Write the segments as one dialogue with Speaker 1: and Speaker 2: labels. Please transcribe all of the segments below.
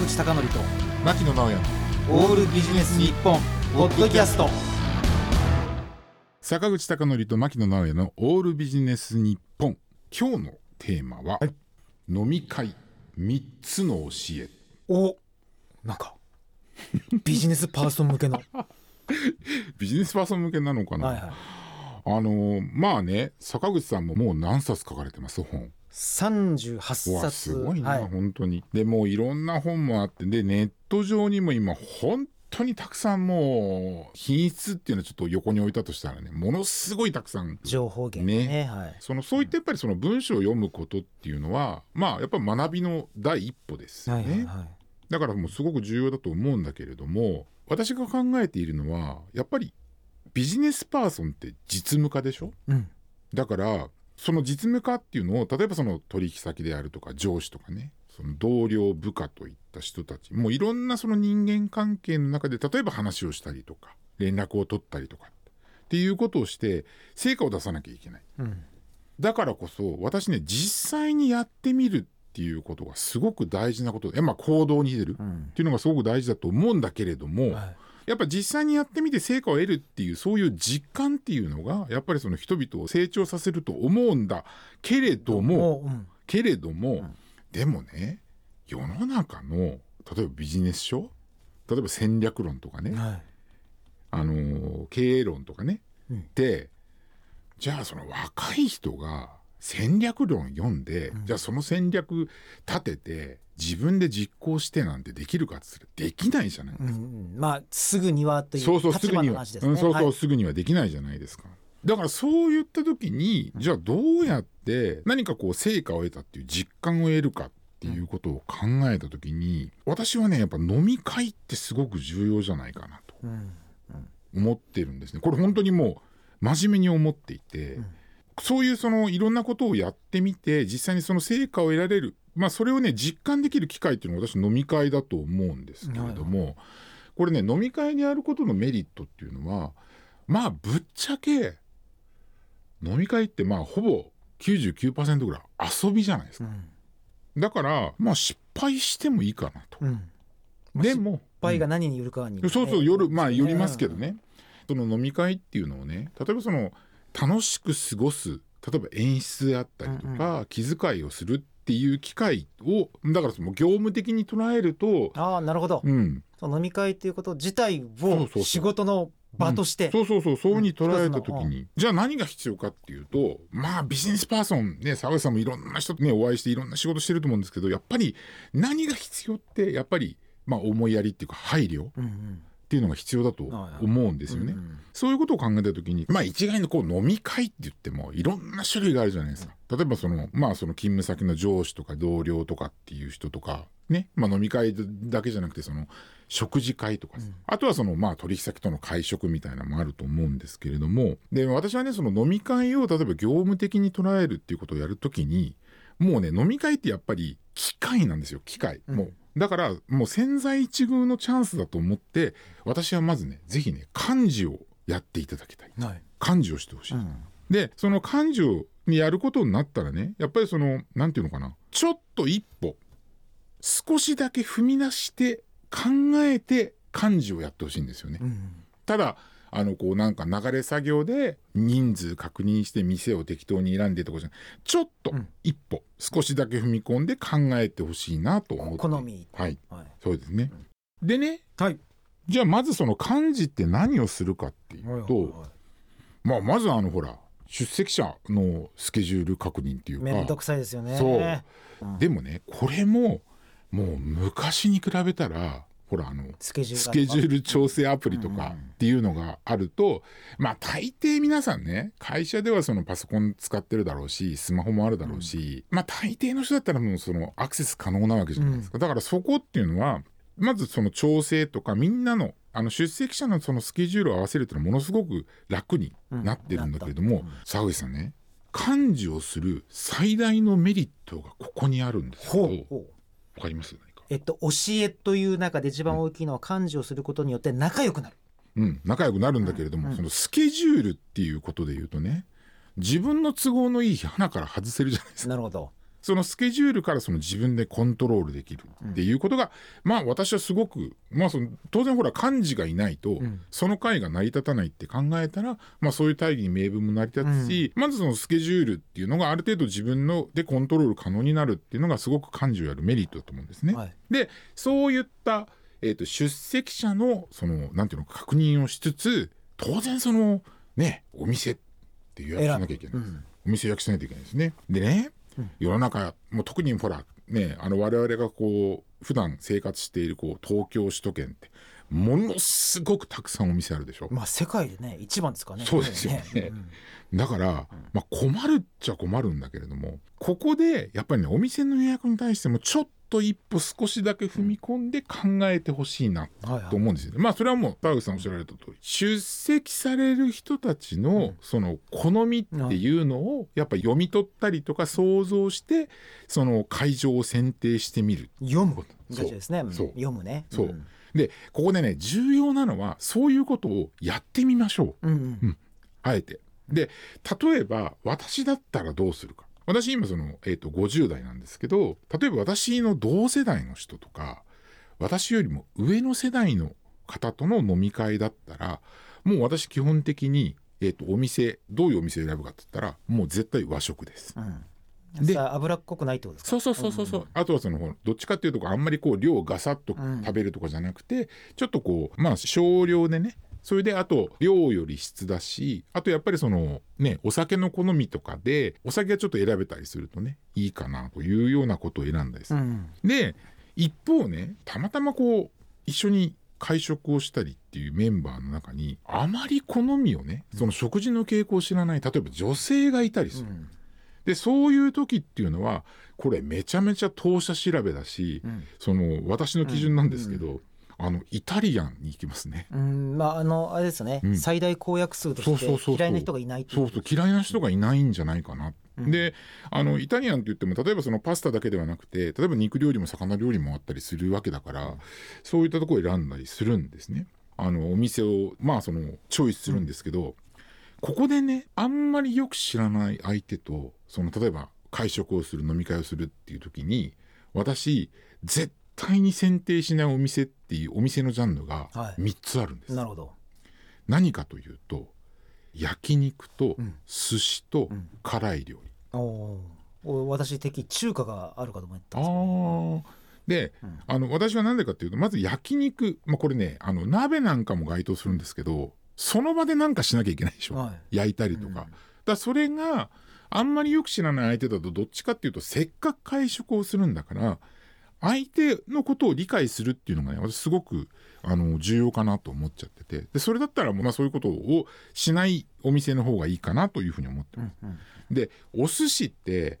Speaker 1: 口貴教と
Speaker 2: 牧野直哉
Speaker 1: オールビジネス日本ポッドキャスト。
Speaker 2: 坂口孝則と牧野直哉のオールビジネス日本。今日のテーマは、飲み会。3つの教え。
Speaker 1: おなんかビジネスパーソン向けの。
Speaker 2: ビジネスパーソン向けなのかな、
Speaker 1: はいはい。
Speaker 2: あのーまあね坂口さんももう何冊書かれてます？本
Speaker 1: 38
Speaker 2: うわ
Speaker 1: 冊。
Speaker 2: すごいな、
Speaker 1: はい、
Speaker 2: 本当に。でもういろんな本もあってでネット上にも今本当にたくさんもう品質っていうのはちょっと横に置いたとしたらねものすごいたくさん
Speaker 1: 情報源ね
Speaker 2: ね。
Speaker 1: はい、
Speaker 2: そのそういったやっぱりその文章を読むことっていうのはまあやっぱり学びの第一歩ですよね、
Speaker 1: はいはいはい。
Speaker 2: だからもうすごく重要だと思うんだけれども私が考えているのはやっぱりビジネスパーソンって実務家でしょ？
Speaker 1: うん。
Speaker 2: だからその実務家っていうのを例えばその取引先であるとか上司とかねその同僚部下といった人たちもういろんなその人間関係の中で例えば話をしたりとか連絡を取ったりとかっていうことをして成果を出さなきゃいけない。
Speaker 1: うん。
Speaker 2: だからこそ私ね実際にやってみるっていうことがすごく大事なことで、まあ、行動に出るっ
Speaker 1: うん。
Speaker 2: ていうのがすごく大事だと思うんだけれども、
Speaker 1: はい
Speaker 2: やっぱ実際にやってみて成果を得るっていうそういう実感っていうのがやっぱりその人々を成長させると思うんだけれども
Speaker 1: う、うん。
Speaker 2: けれども、
Speaker 1: ん。
Speaker 2: でもね世の中の例えばビジネス書例えば戦略論とかね、
Speaker 1: はい。
Speaker 2: あのー経営論とかね、
Speaker 1: うん。
Speaker 2: でじゃあその若い人が戦略論読んで、じゃあその戦略立てて自分で実行してなんてできるかっつったらできないじゃない、
Speaker 1: うんうん。まあすぐにはという
Speaker 2: そうそうすぐには、
Speaker 1: ね。
Speaker 2: うんそうそう、
Speaker 1: はい。
Speaker 2: すぐにはできないじゃないですか。だからそういった時にじゃあどうやって何かこう成果を得たっていう実感を得るかっていうことを考えた時に私はねやっぱ飲み会ってすごく重要じゃないかなと
Speaker 1: うん。
Speaker 2: 思ってるんですね。これ本当にもう真面目に思っていて、
Speaker 1: ん
Speaker 2: そういうそのいろんなことをやってみて実際にその成果を得られる。まあそれをね実感できる機会っていうのは私飲み会だと思うんですけれども、これね飲み会にやることのメリットっていうのはまあぶっちゃけ飲み会ってまあほぼ99%ぐらい遊びじゃないですか、
Speaker 1: うん。
Speaker 2: だからまあ失敗してもいいかなと、
Speaker 1: うん。
Speaker 2: でも
Speaker 1: 失敗が何によるかに、
Speaker 2: そうそう夜まあ寄りますけど
Speaker 1: ね
Speaker 2: ね、その飲み会っていうのをね例えばその楽しく過ごす例えば演出であったりとか、気遣いをするっていう機会をだからその業務的に捉えると、
Speaker 1: ああなるほど、
Speaker 2: うん、
Speaker 1: その飲み会っていうこと自体
Speaker 2: そうそうそう。
Speaker 1: を仕事の場として、
Speaker 2: そうそうそうそういうふうに捉えた時に、じゃあ何が必要かっていうとまあビジネスパーソンね澤口さんもいろんな人とねお会いしていろんな仕事してると思うんですけどやっぱり何が必要ってやっぱりまあ思いやりっていうか配慮っ
Speaker 1: うんうん
Speaker 2: ていうのが必要だと思うんですよね。
Speaker 1: うんうん。
Speaker 2: そういうことを考えた時にまあ一概にこう飲み会って言ってもいろんな種類があるじゃないですか。例えばそのまあその勤務先の上司とか同僚とかっていう人とかね。まあ飲み会だけじゃなくてその食事会とかさ、あとはそのまあ取引先との会食みたいなのもあると思うんですけれども。で私はねその飲み会を例えば業務的に捉えるっていうことをやるときにもうね飲み会ってやっぱり機会なんですよ。機会、もうだからもう千載一遇のチャンスだと思って私はまずねぜひね幹事をやっていただきたい
Speaker 1: はい。
Speaker 2: 幹事をしてほしい、
Speaker 1: うん。
Speaker 2: でその幹事をにやることになったらねやっぱりそのなんていうのかなちょっと一歩少しだけ踏み出して考えて幹事をやってほしいんですよね。
Speaker 1: うん。
Speaker 2: ただあのこうなんか流れ作業で人数確認して店を適当に選んでとかじゃちょっと
Speaker 1: うん。
Speaker 2: 一歩少しだけ踏み込んで考えてほしいなと思って。
Speaker 1: 好み。
Speaker 2: はい。
Speaker 1: はい。
Speaker 2: そうですね、でね
Speaker 1: はい。
Speaker 2: じゃあまずその幹事って何をするかっていうと、まあまずあのほら出席者のスケジュール確認っていうか。
Speaker 1: めんどくさいですよね。
Speaker 2: そう。
Speaker 1: うん。
Speaker 2: でもねこれももう昔に比べたらほらあの
Speaker 1: スケジュール
Speaker 2: 調整アプリとかっていうのがあると、まあ大抵皆さんね会社ではそのパソコン使ってるだろうしスマホもあるだろうし、まあ大抵の人だったらもうそのアクセス可能なわけじゃないですか、だからそこっていうのはまずその調整とかみんなのあの出席者のそのスケジュールを合わせるっていうのはものすごく楽になってるんだけれども、沢口さんね幹事をする最大のメリットがここにあるんですけどわ
Speaker 1: ほうほう。
Speaker 2: かります？
Speaker 1: えっと教えという中で一番大きいのは幹事をすることによって仲良くなる。
Speaker 2: うん、仲良くなるんだけれども、そのスケジュールっていうことで言うとね自分の都合のいい日花から外せるじゃないですか。
Speaker 1: なるほど
Speaker 2: そそのスケジュールからその自分でコントロールできるっていうことが、まあ私はすごく、まあ、その当然ほら幹事がいないと、その会が成り立たないって考えたら、まあ、そういう大義に名分も成り立つし、まずそのスケジュールっていうのがある程度自分のでコントロール可能になるっていうのがすごく幹事をやるメリットだと思うんですね。
Speaker 1: はい。
Speaker 2: でそういった、えー、と出席者のそのなんていうの確認をしつつ当然そのねお店って予約しなきゃいけないです、お店予約しないといけないですね。でね、世の中もう特にほらねあの我々がこう普段生活しているこう東京首都圏ってものすごくたくさんお店あるでしょ、
Speaker 1: まあ世界でね一番ですからね。
Speaker 2: そうですよね。だから、まあ、困るっちゃ困るんだけれどもここでやっぱりねお店の予約に対してもちょっと一歩少しだけ踏み込んで考えてほしいなと思うんですよね。まあそれはもう田口さんおっしゃられた通り出席される人たちのその好みっていうのをやっぱ読み取ったりとか想像してその会場を選定してみる。
Speaker 1: 読む。
Speaker 2: そう。
Speaker 1: 大事ですね。読むね。
Speaker 2: そう。でここでね重要なのはそういうことをやってみましょう。
Speaker 1: うんうん。うん。
Speaker 2: あえて。で例えば私だったらどうするか私今その、えー、と50代なんですけど例えば私の同世代の人とか私よりも上の世代の方との飲み会だったらもう私基本的に、えー、とお店どういうお店を選ぶかって言ったらもう絶対和食です。
Speaker 1: うん。
Speaker 2: で
Speaker 1: 脂っこくないってことですか？
Speaker 2: そうそうそうそうそう、あとはそのどっちかっていうとあんまりこう量をガサッと食べるとかじゃなくて、ちょっとこうまあ少量でねそれであと量より質だしあとやっぱりそのねお酒の好みとかでお酒がちょっと選べたりするとねいいかなというようなことを選んだりする。
Speaker 1: うん
Speaker 2: で一方ねたまたまこう一緒に会食をしたりっていうメンバーの中にあまり好みをねその食事の傾向を知らない例えば女性がいたりする。
Speaker 1: うん
Speaker 2: でそういう時っていうのはこれめちゃめちゃ当社調べだし、
Speaker 1: ん
Speaker 2: その私の基準なんですけど、あのイタリアンに行きますね。
Speaker 1: うんまああのあれですよね
Speaker 2: ん
Speaker 1: 最大公約数として嫌いな人がいない
Speaker 2: そうそう嫌いな人がいないんじゃないかな。であのイタリアンって言っても例えばそのパスタだけではなくて例えば肉料理も魚料理もあったりするわけだから、そういったところを選んだりするんですね。あのお店をまあそのチョイスするんですけど、ここでねあんまりよく知らない相手とその例えば会食をする飲み会をするっていう時に私絶対に選定しないお店っていうお店のジャンルが
Speaker 1: はい。
Speaker 2: 3つあるんです。
Speaker 1: なるほど。
Speaker 2: 何かというと焼肉と
Speaker 1: ん。
Speaker 2: 寿司と辛い料理。
Speaker 1: おー。お私的中華があるかと思ったんですけど。
Speaker 2: あー。で、あの私は何でかっていうとまず焼肉、まあ、これねあの鍋なんかも該当するんですけどその場で何かしなきゃいけないでしょ、
Speaker 1: は
Speaker 2: 焼いたりとか。だそれがあんまりよく知らない相手だとどっちかっていうとせっかく会食をするんだから相手のことを理解するっていうのがね私すごくあの重要かなと思っちゃってて。でそれだったらもうまあそういうことをしないお店の方がいいかなというふうに思ってます。でお寿司って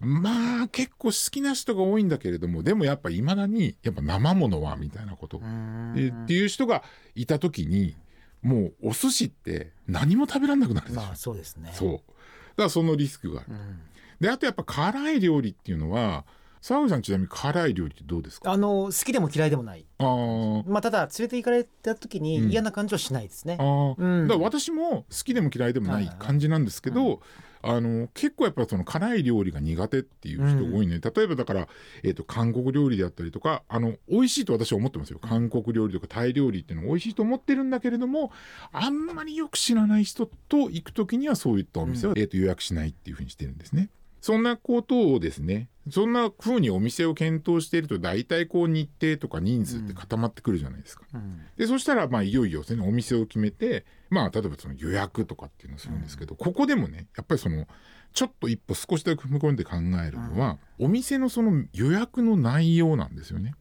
Speaker 2: まあ結構好きな人が多いんだけれどもでもやっぱいまだにやっぱ生ものはみたいなこと。っていう人がいた時にもうお寿司って何も食べられなくなるでしょ、
Speaker 1: まあそうですね。
Speaker 2: そう。だからそのリスクがある、
Speaker 1: ん。
Speaker 2: であとやっぱ辛い料理っていうのは沢口さんちなみに辛い料理ってどうですか？
Speaker 1: あの好きでも嫌いでもない。
Speaker 2: あー。
Speaker 1: まあただ連れて行かれた時に
Speaker 2: うん。
Speaker 1: 嫌な感じはしないですね。うん。
Speaker 2: だから私も好きでも嫌いでもない感じなんですけど、あの結構やっぱその辛い料理が苦手っていう人が多いね、例えばだから、えー、と韓国料理であったりとかあの美味しいと私は思ってますよ。韓国料理とかタイ料理っていうのは美味しいと思ってるんだけれどもあんまりよく知らない人と行く時にはそういったお店は、えー、と予約しないっていうふうにしてるんですね。そんなことをですねそんな風にお店を検討していると大体こう日程とか人数って固まってくるじゃないですか。
Speaker 1: うん。
Speaker 2: でそしたらまあいよいよそのお店を決めてまあ例えばその予約とかっていうのをするんですけど、ここでもねやっぱりそのちょっと一歩少しだけ踏み込んで考えるのは、お店のその予約の内容なんですよね。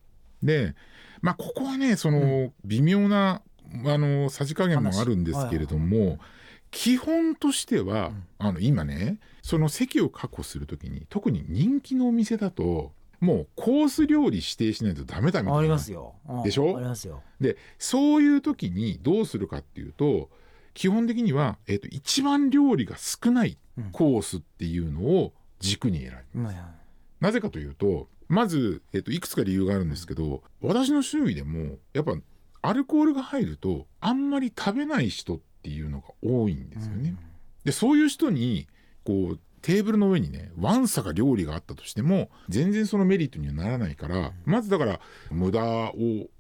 Speaker 2: でまあここはねその微妙な、あのさじ加減もあるんですけれども、基本としては、あの今ねその席を確保するときに特に人気のお店だともうコース料理指定しないとダメだみたいな。
Speaker 1: ありますよ。うん
Speaker 2: でしょ？
Speaker 1: ありますよ。
Speaker 2: でそういう時にどうするかっていうと基本的には、えー、と一番料理が少ないコースっていうのを軸に選ぶ、
Speaker 1: うんはい
Speaker 2: なぜかというとまず、えー、といくつか理由があるんですけど私の周囲でもやっぱアルコールが入るとあんまり食べない人っていうのが多いんですよね。でそういう人にこうテーブルの上にねわんさか料理があったとしても全然そのメリットにはならないから、まずだから無駄を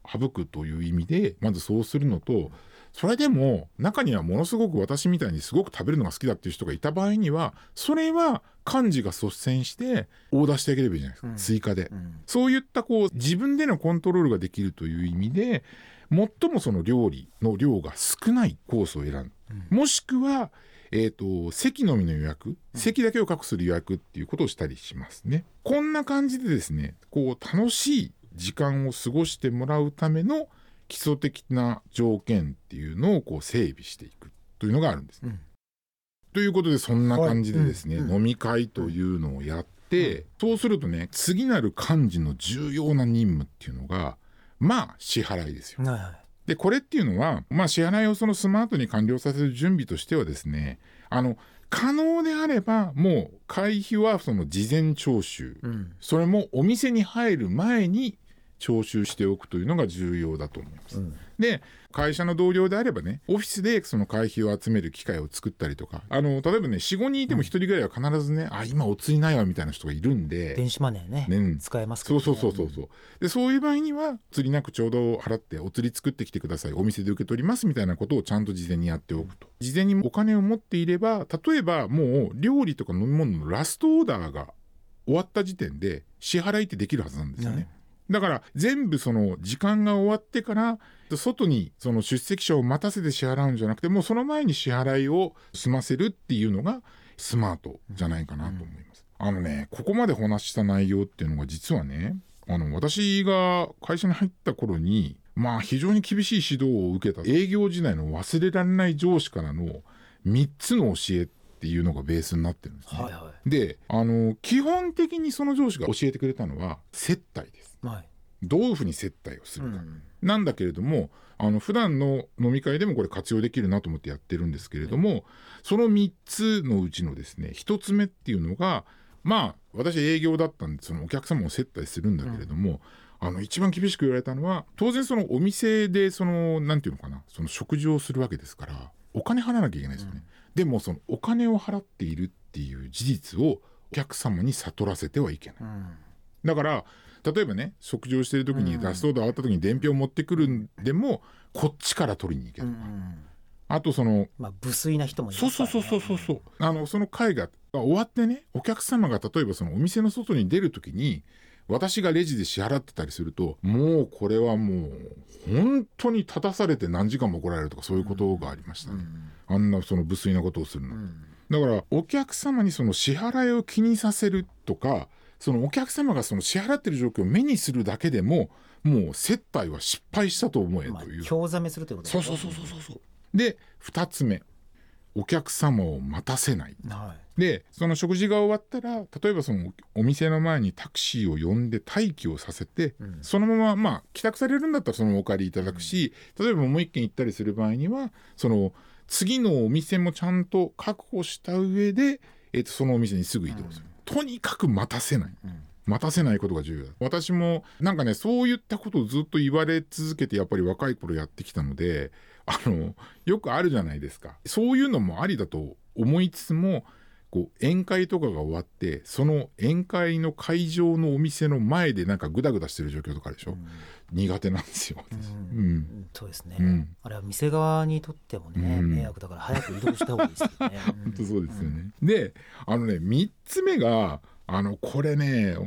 Speaker 2: 省くという意味でまずそうするのとそれでも中にはものすごく私みたいにすごく食べるのが好きだっていう人がいた場合にはそれは幹事が率先してオーダーしてあげればいいじゃないですか、
Speaker 1: うん。
Speaker 2: 追加で。
Speaker 1: うん。
Speaker 2: そういったこう自分でのコントロールができるという意味で最もその料理の量が少ないコースを選ぶ、もしくは、えー、と席のみの予約席だけを確保する予約っていうことをしたりしますね。こんな感じでですねこう楽しい時間を過ごしてもらうための基礎的な条件っていうのをこう整備していくというのがあるんですね。
Speaker 1: うん。
Speaker 2: ということでそんな感じでですね、
Speaker 1: はい。うんうん
Speaker 2: 飲み会というのをやって、そうするとね次なる幹事の重要な任務っていうのがまあ支払いですよ。
Speaker 1: はいはい。
Speaker 2: でこれっていうのは、まあ、支払いをそのスマートに完了させる準備としてはですねあの可能であればもう会費はその事前徴収。
Speaker 1: うん。
Speaker 2: それもお店に入る前に徴収しておくというのが重要だと思います。
Speaker 1: うん。
Speaker 2: で会社の同僚であればねオフィスでその会費を集める機会を作ったりとかあの例えばね45人いても1人ぐらいは必ずね、あ今お釣りないわみたいな人がいるんで
Speaker 1: 電子マネーね
Speaker 2: ね
Speaker 1: 使えますか
Speaker 2: そう
Speaker 1: らね。
Speaker 2: そうそうそうそうでそういう場合には釣りなくちょうど払ってお釣り作ってきてください。お店で受け取りますみたいなことをちゃんと事前にやっておくと。事前にお金を持っていれば例えばもう料理とか飲み物のラストオーダーが終わった時点で支払いってできるはずなんですよね、
Speaker 1: はい
Speaker 2: だから全部その時間が終わってから外にその出席者を待たせて支払うんじゃなくてもうその前に支払いを済ませるっていうのがスマートじゃないかなと思います。あのねここまでお話しした内容っていうのが実はねあの私が会社に入った頃にまあ非常に厳しい指導を受けた営業時代の忘れられない上司からの3つの教えっていうのがベースになってるんですね。
Speaker 1: はいは
Speaker 2: であの基本的にその上司が教えてくれたのは接待です。
Speaker 1: いはい。
Speaker 2: どういうふうに接待をするか、
Speaker 1: うん
Speaker 2: なんだけれどもあの普段の飲み会でもこれ活用できるなと思ってやってるんですけれどもその3つのうちのですね1つ目っていうのがまあ私営業だったんでそのお客様を接待するんだけれども、あの一番厳しく言われたのは当然そのお店でそのなんていうのかなその食事をするわけですからお金払わなきゃいけないですよね。でもそのお金を払っているっていう事実をお客様に悟らせてはいけない。
Speaker 1: うん。
Speaker 2: だから例えばね食事をしてる時に
Speaker 1: うん。
Speaker 2: ラストオーダー終わった時に伝票を持ってくるんでもこっちから取りに行ける、
Speaker 1: うんうん
Speaker 2: あとその
Speaker 1: まあ無粋な人もい
Speaker 2: そう
Speaker 1: ますからね。
Speaker 2: そうそうそうそうそう。あのその会が終わってねお客様が例えばそのお店の外に出る時に私がレジで支払ってたりするともうこれはもう本当に立たされて何時間も来られるとかそういうことがありましたね、あんなその無粋なことをするの、
Speaker 1: うん。
Speaker 2: だからお客様にその支払いを気にさせるとかそのお客様がその支払ってる状況を目にするだけでももう接待は失敗したと思え
Speaker 1: まあ
Speaker 2: という、
Speaker 1: 興ざめするということ
Speaker 2: そうそうそうそうそうそう。で2つ目お客様を待たせない。
Speaker 1: はい。
Speaker 2: でその食事が終わったら例えばそのお店の前にタクシーを呼んで待機をさせて、
Speaker 1: うん。
Speaker 2: そのまままあ帰宅されるんだったらそのお帰りいただくし、例えばもう一軒行ったりする場合にはその次のお店もちゃんと確保した上で、えっとそのお店にすぐ移動する、とにかく待たせない。
Speaker 1: うん。
Speaker 2: 待たせないことが重要だ。私もなんかねそういったことをずっと言われ続けてやっぱり若い頃やってきたのであのよくあるじゃないですか。そういうのもありだと思いつつもこう宴会とかが終わってその宴会の会場のお店の前でなんかグダグダしてる状況とかでしょ、苦手なんですよ、
Speaker 1: うん。
Speaker 2: うん。
Speaker 1: そうですね、
Speaker 2: うん。
Speaker 1: あれは店側にとってもね、
Speaker 2: うん。
Speaker 1: 迷惑だから早く移動した方がいいですよね。
Speaker 2: 本当そうですよね。であのね3つ目があのこれねもう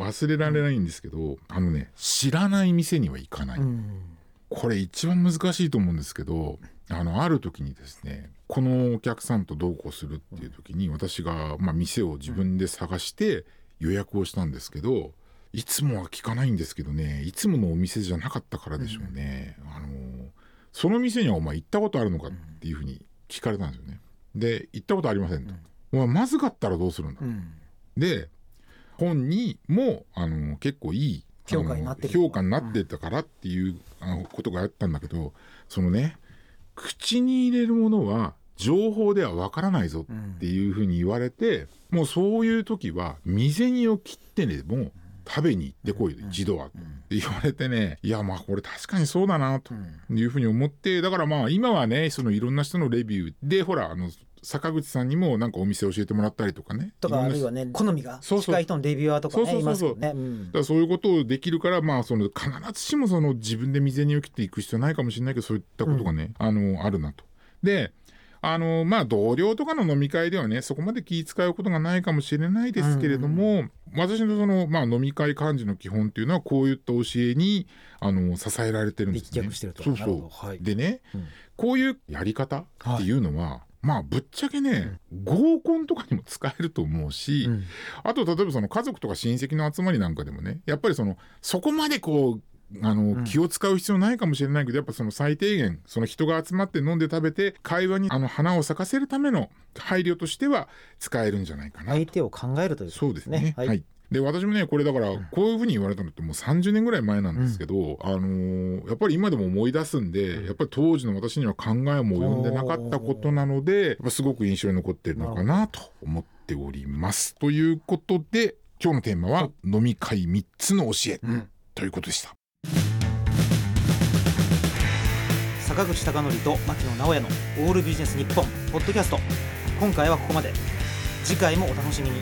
Speaker 2: 忘れられないんですけどあのね知らない店には行かない、
Speaker 1: うん
Speaker 2: これ一番難しいと思うんですけどあのある時にですねこのお客さんとどうこうするっていう時に私が、まあ、店を自分で探して予約をしたんですけどいつもは聞かないんですけどねいつものお店じゃなかったからでしょうね、あのその店にはお前行ったことあるのかっていうふうに聞かれたんですよね。で行ったことありませんと、お前まずかったらどうするんだ、
Speaker 1: うん。
Speaker 2: で本にもあの結構いい
Speaker 1: 評価になってる
Speaker 2: 評価になってたからっていう、あのことがあったんだけどそのね口に入れるものは情報ではわからないぞっていうふうに言われて、もうそういう時は未銭を切ってでも食べに行ってこい、一度は、って言われてねいやまあこれ確かにそうだなというふうに思ってだからまあ今はねそのいろんな人のレビューでほらあの坂口さんにもなんかお店教えてもらったりとかね。
Speaker 1: とかあるいはね好みが近い人のレビュアーとか
Speaker 2: そうそう
Speaker 1: ねい
Speaker 2: そうそう。
Speaker 1: ますよね。うん。
Speaker 2: だそういうことをできるから、まあ、その必ずしもその自分で未然に起きていく必要ないかもしれないけどそういったことがね、あのあるなと。であのまあ同僚とかの飲み会ではねそこまで気遣うことがないかもしれないですけれども、私のその、まあ、飲み会幹事の基本っていうのはこういった教えにあの支えられてるんですね。
Speaker 1: 立脚してると。
Speaker 2: そうそう、
Speaker 1: はい。
Speaker 2: でね、
Speaker 1: うん。
Speaker 2: こういうやり方っていうのは、まあぶっちゃけね、合コンとかにも使えると思うし、
Speaker 1: うん。
Speaker 2: あと例えばその家族とか親戚の集まりなんかでもねやっぱりそのそこまでこうあの、
Speaker 1: ん。
Speaker 2: 気を使う必要ないかもしれないけどやっぱその最低限その人が集まって飲んで食べて会話にあの花を咲かせるための配慮としては使えるんじゃないかな、
Speaker 1: 相手を考えるということ
Speaker 2: そうですね。
Speaker 1: は
Speaker 2: はいい、で私もねこれだからこういうふうに言われたのってもう30年ぐらい前なんですけど、あのーやっぱり今でも思い出すんで、やっぱり当時の私には考えも及んでなかったことなのですごく印象に残ってるのかなと思っております。ということで今日のテーマは「飲み会3つの教え」
Speaker 1: うん。
Speaker 2: ということでした。
Speaker 1: 坂口孝則と牧野直哉のオールビジネス日本ポッドキャスト。今回はここまで。次回もお楽しみに